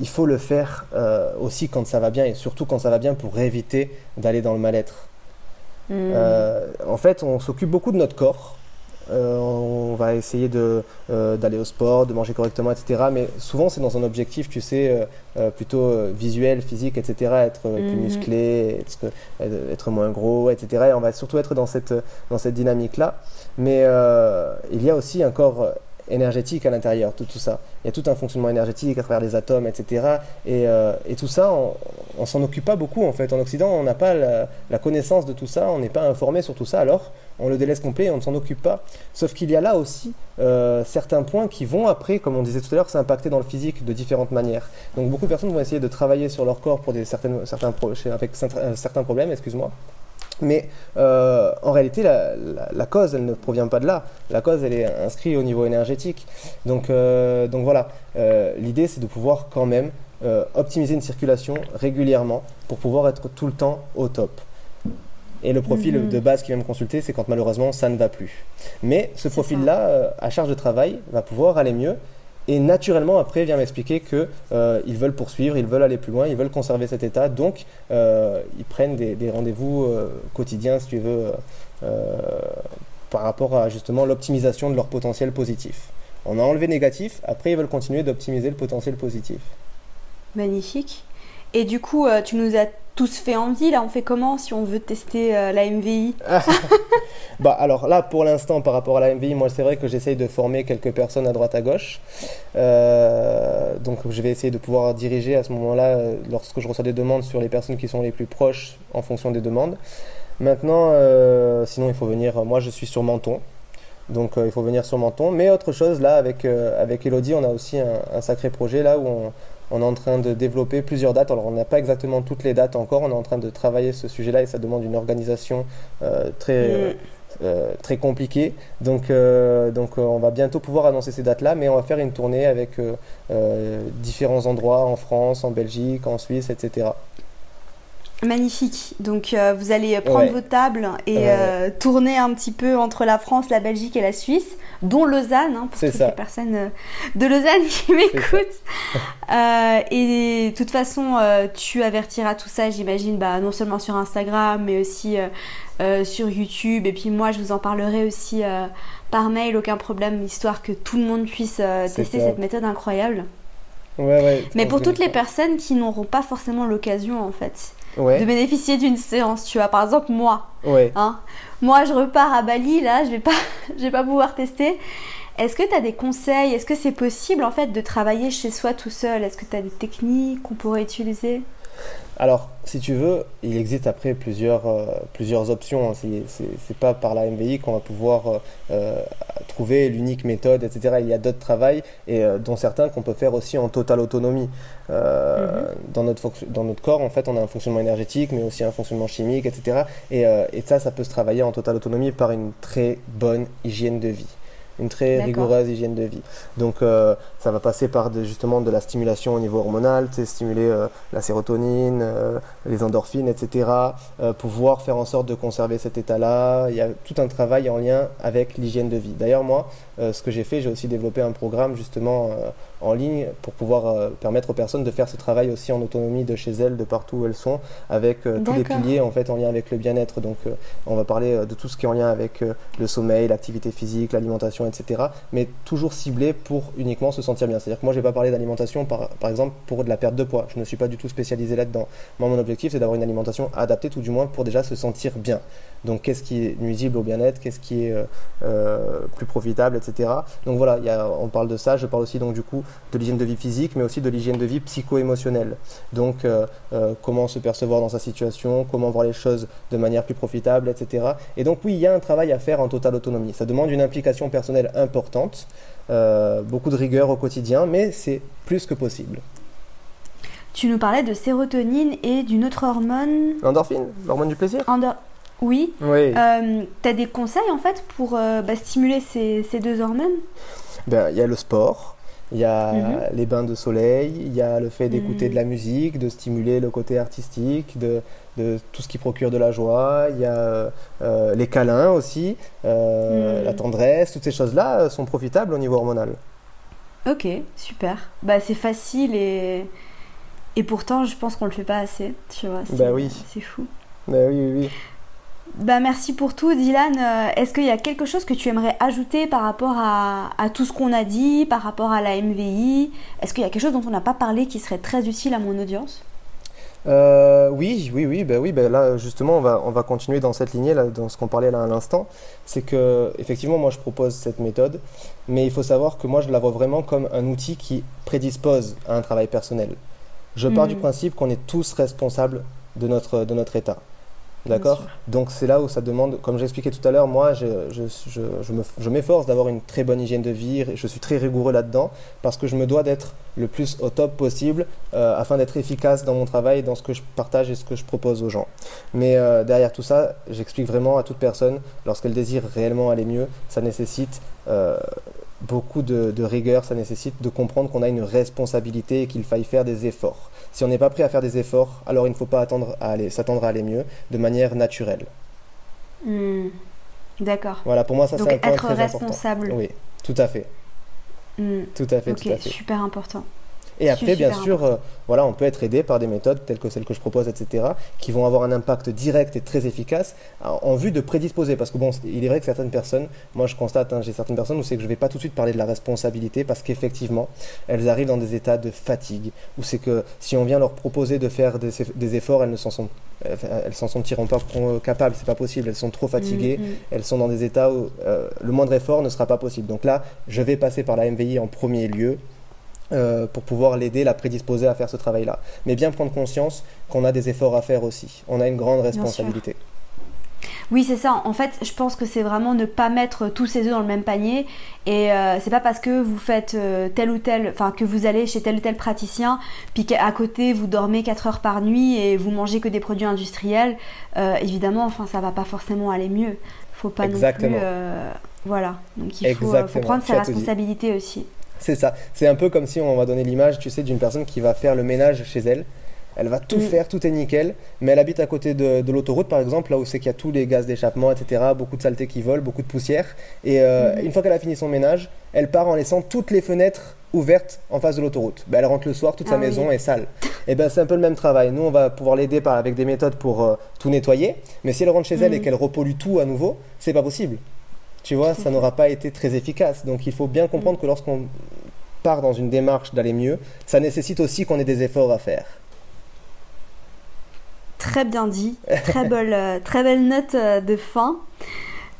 il faut le faire euh, aussi quand ça va bien et surtout quand ça va bien pour éviter d'aller dans le mal-être. hmm. Euh, en fait, on s'occupe beaucoup de notre corps. On va essayer d'aller au sport, de manger correctement, etc. Mais souvent, c'est dans un objectif, tu sais, plutôt visuel, physique, etc. Être plus Mhm. musclé, être, être moins gros, etc. Et on va surtout être dans cette, dans cette dynamique-là. Mais il y a aussi un corps énergétique à l'intérieur, tout, tout ça. Il y a tout un fonctionnement énergétique à travers les atomes, etc. Et, euh, et tout ça, on, on s'en occupe pas beaucoup en fait. En Occident, on n'a pas la, connaissance de tout ça, on n'est pas informé sur tout ça, alors on le délaisse complet et on ne s'en occupe pas. Sauf qu'il y a là aussi euh, certains points qui vont après, comme on disait tout à l'heure, s'impacter dans le physique de différentes manières. Donc beaucoup de personnes vont essayer de travailler sur leur corps pour certaines, avec certains certains problèmes, excuse-moi. Mais euh, en réalité, la, la- la cause, elle ne provient pas de là. La cause, elle est inscrite au niveau énergétique. Donc, euh, donc voilà, Euh, l'idée, c'est de pouvoir quand même optimiser une circulation régulièrement pour pouvoir être tout le temps au top. Et le profil Mhm. de base qui vient me consulter, c'est quand malheureusement ça ne va plus. Mais ce profil-là, à charge de travail, va pouvoir aller mieux. Et naturellement, après, vient m'expliquer que euh, veulent poursuivre, ils veulent aller plus loin, ils veulent conserver cet état. Donc, euh, ils prennent des, rendez-vous euh, quotidiens, si tu veux, par rapport à justement l'optimisation de leur potentiel positif. On a enlevé négatif, après ils veulent continuer d'optimiser le potentiel positif. Magnifique. Et du coup, euh, tu nous as tout se fait en vie. Là, on fait comment si on veut tester euh, la MVI Bah alors là, pour l'instant, par rapport à la MVI, moi, c'est vrai que j'essaye de former quelques personnes à droite à gauche. Euh, donc, je vais essayer de pouvoir diriger à ce moment-là, lorsque je reçois des demandes, sur les personnes qui sont les plus proches en fonction des demandes. Maintenant, sinon, il faut venir. Moi, je suis sur Menton. Donc il faut venir sur Menton. Mais autre chose, là, avec, avec Elodie, on a aussi un, sacré projet là où on, on est en train de développer plusieurs dates. Alors, on n'a pas exactement toutes les dates encore. On est en train de travailler ce sujet-là et ça demande une organisation euh, très, mm. euh, très compliquée. Donc, euh, donc on va bientôt pouvoir annoncer ces dates-là, mais on va faire une tournée avec différents endroits en France, en Belgique, en Suisse, etc. Magnifique. Donc vous allez prendre vos tables et tourner un petit peu entre la France, la Belgique et la Suisse dont Lausanne, hein, pour toutes les personnes euh, de Lausanne qui m'écoutent. Euh, et de toute façon, euh, tu avertiras tout ça, j'imagine, bah, non seulement sur Instagram, mais aussi sur YouTube. Et puis moi, je vous en parlerai aussi par mail, aucun problème, histoire que tout le monde puisse tester cette méthode incroyable. mais pour toutes les personnes qui n'auront pas forcément l'occasion, en fait, de bénéficier d'une séance. Tu vois, par exemple, moi. Hein, moi, je repars à Bali, là, je vais pas, je vais pas pouvoir tester. Est-ce que tu as des conseils? Est-ce que c'est possible, en fait, de travailler chez soi tout seul? Est-ce que tu as des techniques qu'on pourrait utiliser? Alors, si tu veux, il existe après plusieurs, euh, plusieurs options. Hein. Ce n'est pas par la MVI qu'on va pouvoir euh, euh, trouver l'unique méthode, etc. Il y a d'autres travails, et dont certains qu'on peut faire aussi en totale autonomie. Mhm. dans, notre dans notre corps, en fait, on a un fonctionnement énergétique, mais aussi un fonctionnement chimique, etc. Et, et ça, ça peut se travailler en totale autonomie par une très bonne hygiène de vie une très rigoureuse hygiène de vie. Donc euh, ça va passer par justement de la stimulation au niveau hormonal, stimuler euh, la sérotonine, euh, les endorphines, etc. pouvoir faire en sorte de conserver cet état-là. Il y a tout un travail en lien avec l'hygiène de vie. D'ailleurs moi, ce que j'ai fait, j'ai aussi développé un programme justement en ligne pour pouvoir permettre aux personnes de faire ce travail aussi en autonomie de chez elles, de partout où elles sont, avec tous les piliers en fait en lien avec le bien-être. Donc on va parler de tout ce qui est en lien avec le sommeil, l'activité physique, l'alimentation, etc. Mais toujours ciblé pour uniquement se sentir bien. C'est-à-dire que moi, je n'ai pas parlé d'alimentation, par, par, exemple, pour de la perte de poids. Je ne suis pas du tout spécialisé là-dedans. Moi, mon objectif, c'est d'avoir une alimentation adaptée, tout du moins, pour déjà se sentir bien. Donc, qu'est-ce qui est nuisible au bien-être Qu'est-ce qui est euh, euh, plus profitable, etc. Donc voilà, y a, on parle de ça. Je parle aussi, donc, du coup, de l'hygiène de vie physique, mais aussi de l'hygiène de vie psycho-émotionnelle. Donc, euh, comment se percevoir dans sa situation, comment voir les choses de manière plus profitable, etc. Et donc, oui, il y a un travail à faire en totale autonomie. Ça demande une implication personnelle importante, euh, beaucoup de rigueur au quotidien, mais c'est plus que possible. Tu nous parlais de sérotonine et d'une autre hormone. L'endorphine, l'hormone du plaisir? Oui. oui. Euh, tu as des conseils en fait pour euh, bah, stimuler ces, ces, deux hormones? Ben, Il y a le sport, il y a mhm. les bains de soleil, il y a le fait d'écouter mhm. de la musique, de stimuler le côté artistique, de, de, tout ce qui procure de la joie. Il y a euh, les câlins aussi, euh, mhm. la tendresse, toutes ces choses-là sont profitables au niveau hormonal. Ok, super. Bah, c'est facile et, et pourtant je pense qu'on le fait pas assez. Tu vois, bah oui. C'est fou. Bah oui, oui, oui. Bah, merci pour tout, Dylan. Euh, est-ce qu'il y a quelque chose que tu aimerais ajouter par rapport à, tout ce qu'on a dit, par rapport à la MVI Est-ce qu'il y a quelque chose dont on n'a pas parlé qui serait très utile à mon audience? Euh, oui, oui, oui, ben oui, ben là justement on va, on va continuer dans cette lignée, là, dans ce qu'on parlait là à l'instant. C'est que effectivement moi je propose cette méthode, mais il faut savoir que moi je la vois vraiment comme un outil qui prédispose à un travail personnel. Je pars du hmm. principe qu'on est tous responsables de notre, de notre état. D'accord Donc c'est là où ça demande, comme j'expliquais tout à l'heure, moi je, je, je, je m'efforce d'avoir une très bonne hygiène de vie, je suis très rigoureux là-dedans, parce que je me dois d'être le plus au top possible euh, afin d'être efficace dans mon travail, dans ce que je partage et ce que je propose aux gens. Mais euh, derrière tout ça, j'explique vraiment à toute personne, lorsqu'elle désire réellement aller mieux, ça nécessite... Euh, beaucoup de, de, rigueur, ça nécessite de comprendre qu'on a une responsabilité et qu'il faille faire des efforts. Si on n'est pas prêt à faire des efforts, alors il ne faut pas attendre à aller, s'attendre à aller mieux de manière naturelle. Hmm. D'accord. Voilà, pour moi, ça c'est un point être responsable. Oui, tout à fait. Hmm. Tout à fait, tout à fait. super important. Et après, bien sûr, euh, voilà, on peut être aidé par des méthodes telles que celles que je propose, etc., qui vont avoir un impact direct et très efficace en vue de prédisposer. Parce que bon, il est vrai que certaines personnes, moi je constate, hein, j'ai certaines personnes où c'est que je ne vais pas tout de suite parler de la responsabilité parce qu'effectivement, elles arrivent dans des états de fatigue, où c'est que si on vient leur proposer de faire des, efforts, elles ne s'en sont, elles s'en sentiront pas capables, c'est pas possible, elles sont trop fatiguées, mm, mm. elles sont dans des états où euh, le moindre effort ne sera pas possible. Donc là, je vais passer par la MVI en premier lieu euh, pour pouvoir l'aider, la prédisposer à faire ce travail-là. Mais bien prendre conscience qu'on a des efforts à faire aussi. On a une grande responsabilité. Oui, c'est ça. En fait, je pense que c'est vraiment ne pas mettre tous ses œufs dans le même panier. Et euh, c'est pas parce que vous faites euh, tel ou tel, enfin que vous allez chez tel ou tel praticien, puis qu'à côté vous dormez 4 heures par nuit et vous mangez que des produits industriels, évidemment, enfin ça va pas forcément aller mieux. Faut pas non plus. voilà. Donc il faut, faut prendre sa responsabilité aussi. C'est ça. C'est un peu comme si on va donner l'image, tu sais, d'une personne qui va faire le ménage chez elle. Elle va tout mm. faire, tout est nickel, mais elle habite à côté de, l'autoroute, par exemple, là où c'est qu'il y a tous les gaz d'échappement, etc., beaucoup de saleté qui volent, beaucoup de poussière. Et euh, mm. une fois qu'elle a fini son ménage, elle part en laissant toutes les fenêtres ouvertes en face de l'autoroute. Ben, elle rentre le soir, toute sa ah maison est sale. Et ben c'est un peu le même travail. Nous, on va pouvoir l'aider avec des méthodes pour euh, tout nettoyer, mais si elle rentre chez elle et mm. qu'elle repollue tout à nouveau, c'est pas possible tu vois, ça n'aura pas été très efficace. Donc il faut bien comprendre que lorsqu'on part dans une démarche d'aller mieux, ça nécessite aussi qu'on ait des efforts à faire. Très bien dit, très belle, euh, très belle note euh, de fin.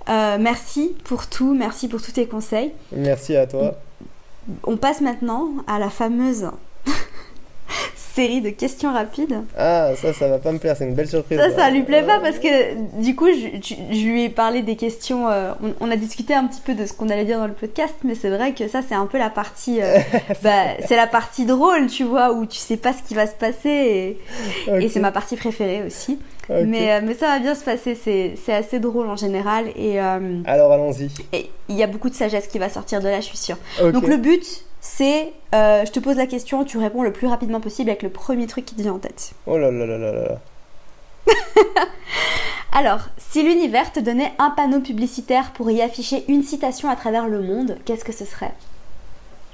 Euh, merci pour tout, merci pour tous tes conseils. Merci à toi. On passe maintenant à la fameuse série de questions rapides. Ah, ça, ça va pas me plaire, c'est une belle surprise. Ça, ça lui plaît pas parce que du coup, je, lui ai parlé des questions. Euh, on, a discuté un petit peu de ce qu'on allait dire dans le podcast, mais c'est vrai que ça, c'est un peu la partie. Euh, bah, c'est la partie drôle, tu vois, où tu sais pas ce qui va se passer et, c'est ma partie préférée aussi. Mais, euh, mais ça va bien se passer, c'est assez drôle en général. Et, Alors allons-y. Et il y a beaucoup de sagesse qui va sortir de là, je suis sûre. Donc le but, c'est euh, je te pose la question, tu réponds le plus rapidement possible avec le premier truc qui te vient en tête. Oh là là là là là. Alors, si l'univers te donnait un panneau publicitaire pour y afficher une citation à travers le monde, qu'est-ce que ce serait?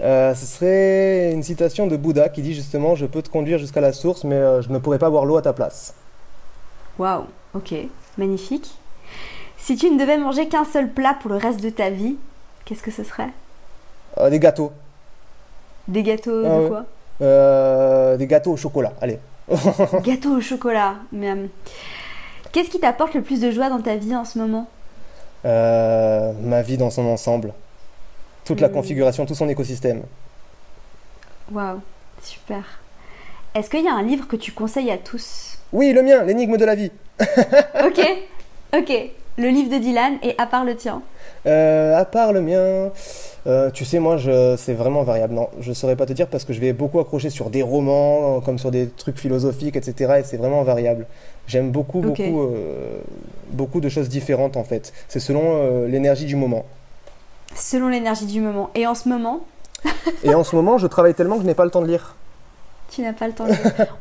Euh, ce serait une citation de Bouddha qui dit justement Je peux te conduire jusqu'à la source, mais euh, je ne pourrai pas boire l'eau à ta place. Waouh, ok, magnifique. Si tu ne devais manger qu'un seul plat pour le reste de ta vie, qu'est-ce que ce serait? Des gâteaux. Des gâteaux de ah quoi euh, Des gâteaux au chocolat, allez. gâteaux au chocolat. Mais euh, qu'est-ce qui t'apporte le plus de joie dans ta vie en ce moment euh, Ma vie dans son ensemble. Toute la hmm. configuration, tout son écosystème. Waouh, super. Est-ce qu'il y a un livre que tu conseilles à tous Oui, le mien, L'énigme de la vie. ok, ok. Le livre de Dylan et à part le tien À part le mien, euh, tu sais, moi, c'est vraiment variable. Non, je saurais pas te dire parce que je vais beaucoup accrocher sur des romans, comme sur des trucs philosophiques, etc. Et c'est vraiment variable. J'aime beaucoup, beaucoup, euh, beaucoup de choses différentes en fait. C'est selon euh, l'énergie du moment. Selon l'énergie du moment. Et en ce moment Et en ce moment, je travaille tellement que je n'ai pas le temps de lire. Tu n'as pas le temps de.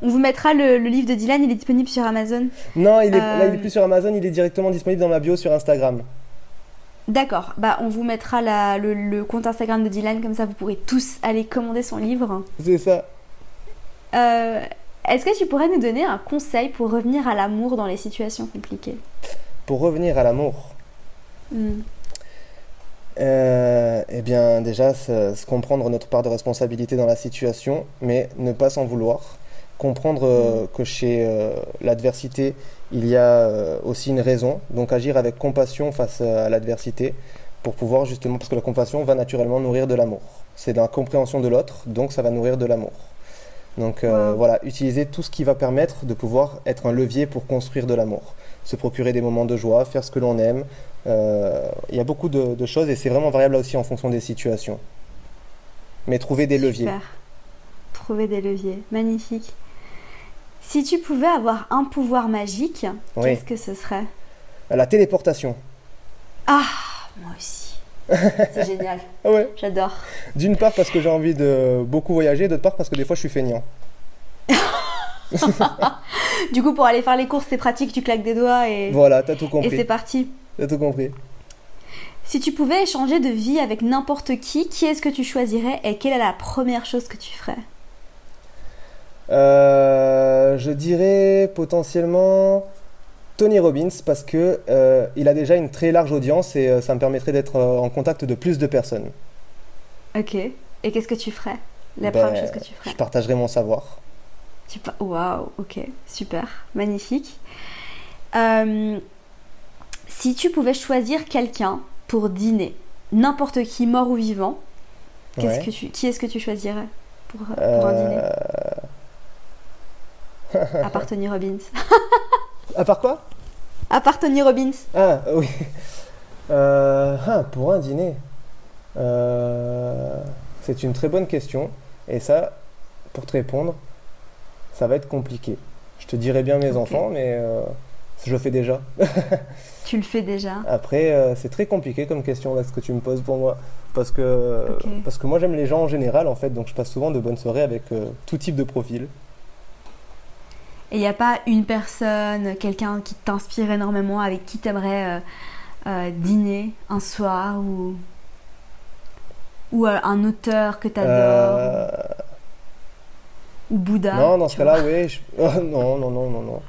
On vous mettra le, livre de Dylan, il est disponible sur Amazon Non, il est, là, il est plus sur Amazon, il est directement disponible dans ma bio sur Instagram. D'accord, bah on vous mettra le, compte Instagram de Dylan, comme ça vous pourrez tous aller commander son livre. C'est ça. Euh, est-ce que tu pourrais nous donner un conseil pour revenir à l'amour dans les situations compliquées? Pour revenir à l'amour hmm. Euh, Eh bien déjà, se comprendre notre part de responsabilité dans la situation, mais ne pas s'en vouloir comprendre euh, que chez euh, l'adversité, il y a euh, aussi une raison, donc agir avec compassion face à l'adversité pour pouvoir justement, parce que la compassion va naturellement nourrir de l'amour. C'est la compréhension de l'autre, donc ça va nourrir de l'amour. Donc voilà, utiliser tout ce qui va permettre de pouvoir être un levier pour construire de l'amour. Se procurer des moments de joie, faire ce que l'on aime. Il y a beaucoup de, choses et c'est vraiment variable aussi en fonction des situations. Mais trouver des leviers. Trouver des leviers, magnifique. Si tu pouvais avoir un pouvoir magique, qu'est-ce que ce serait? La téléportation. Ah, moi aussi. C'est génial. Ouais. J'adore. D'une part parce que j'ai envie de beaucoup voyager, d'autre part parce que des fois je suis feignant. du coup, pour aller faire les courses, c'est pratique, tu claques des doigts et. Voilà, t'as tout compris. Et c'est parti. T'as tout compris. Si tu pouvais échanger de vie avec n'importe qui, qui est-ce que tu choisirais et quelle est la première chose que tu ferais? Euh, je dirais potentiellement Tony Robbins parce que euh, il a déjà une très large audience et euh, ça me permettrait d'être en contact de plus de personnes. Ok. Et qu'est-ce que tu ferais? La Ben, première chose que tu ferais? Je partagerai mon savoir. Waouh, ok, super, magnifique. Euh, si tu pouvais choisir quelqu'un pour dîner, n'importe qui, mort ou vivant, qu'est-ce Ouais. que tu, qui est-ce que tu choisirais pour, pour un dîner Euh, À part Tony Robbins. À part quoi? À part Tony Robbins. Ah oui. Euh, ah, pour un dîner. Euh, c'est une très bonne question. Et ça, pour te répondre, ça va être compliqué. Je te dirais bien mes enfants, mais euh, je le fais déjà. Tu le fais déjà. Après, euh, c'est très compliqué comme question là, ce que tu me poses pour moi. Parce que, parce que moi, j'aime les gens en général, en fait. Donc, je passe souvent de bonnes soirées avec euh, tout type de profil. Et il n'y a pas une personne, quelqu'un qui t'inspire énormément, avec qui t'aimerais euh, euh, dîner un soir ou, ou un auteur que t'adores Euh, ou Bouddha. Non, dans ce cas-là, oui. je- Oh, non, non, non, non, non.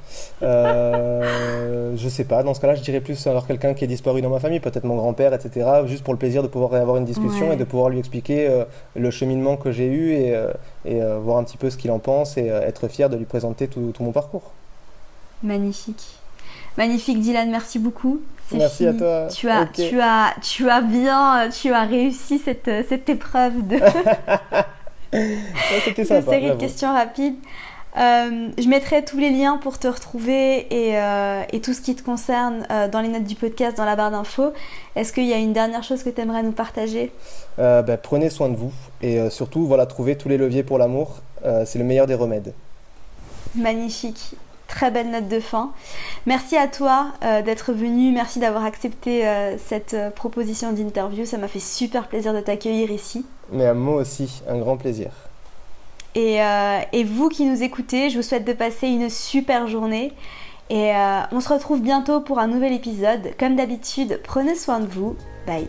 Euh, je sais pas. Dans ce cas-là, je dirais plus alors quelqu'un qui est disparu dans ma famille, peut-être mon grand-père, etc. Juste pour le plaisir de pouvoir avoir une discussion Ouais. et de pouvoir lui expliquer euh, le cheminement que j'ai eu et, euh, et euh, voir un petit peu ce qu'il en pense et euh, être fier de lui présenter tout, tout mon parcours. Magnifique. Magnifique Dylan, merci beaucoup. Merci à toi. Tu as, tu as, tu as bien, tu as réussi cette, cette épreuve de, C'était sympa. série de questions rapides. Euh, je mettrai tous les liens pour te retrouver et, euh, et tout ce qui te concerne euh, dans les notes du podcast, dans la barre d'infos. Est-ce qu'il y a une dernière chose que tu aimerais nous partager? Ben, prenez soin de vous et surtout, voilà, trouvez tous les leviers pour l'amour. C'est le meilleur des remèdes. Magnifique. Très belle note de fin. Merci à toi euh, d'être venu. Merci d'avoir accepté euh, cette euh, proposition d'interview. Ça m'a fait super plaisir de t'accueillir ici. Mais à moi aussi, un grand plaisir. Et, euh, et vous qui nous écoutez, je vous souhaite de passer une super journée. Et on se retrouve bientôt pour un nouvel épisode. Comme d'habitude, prenez soin de vous. Bye.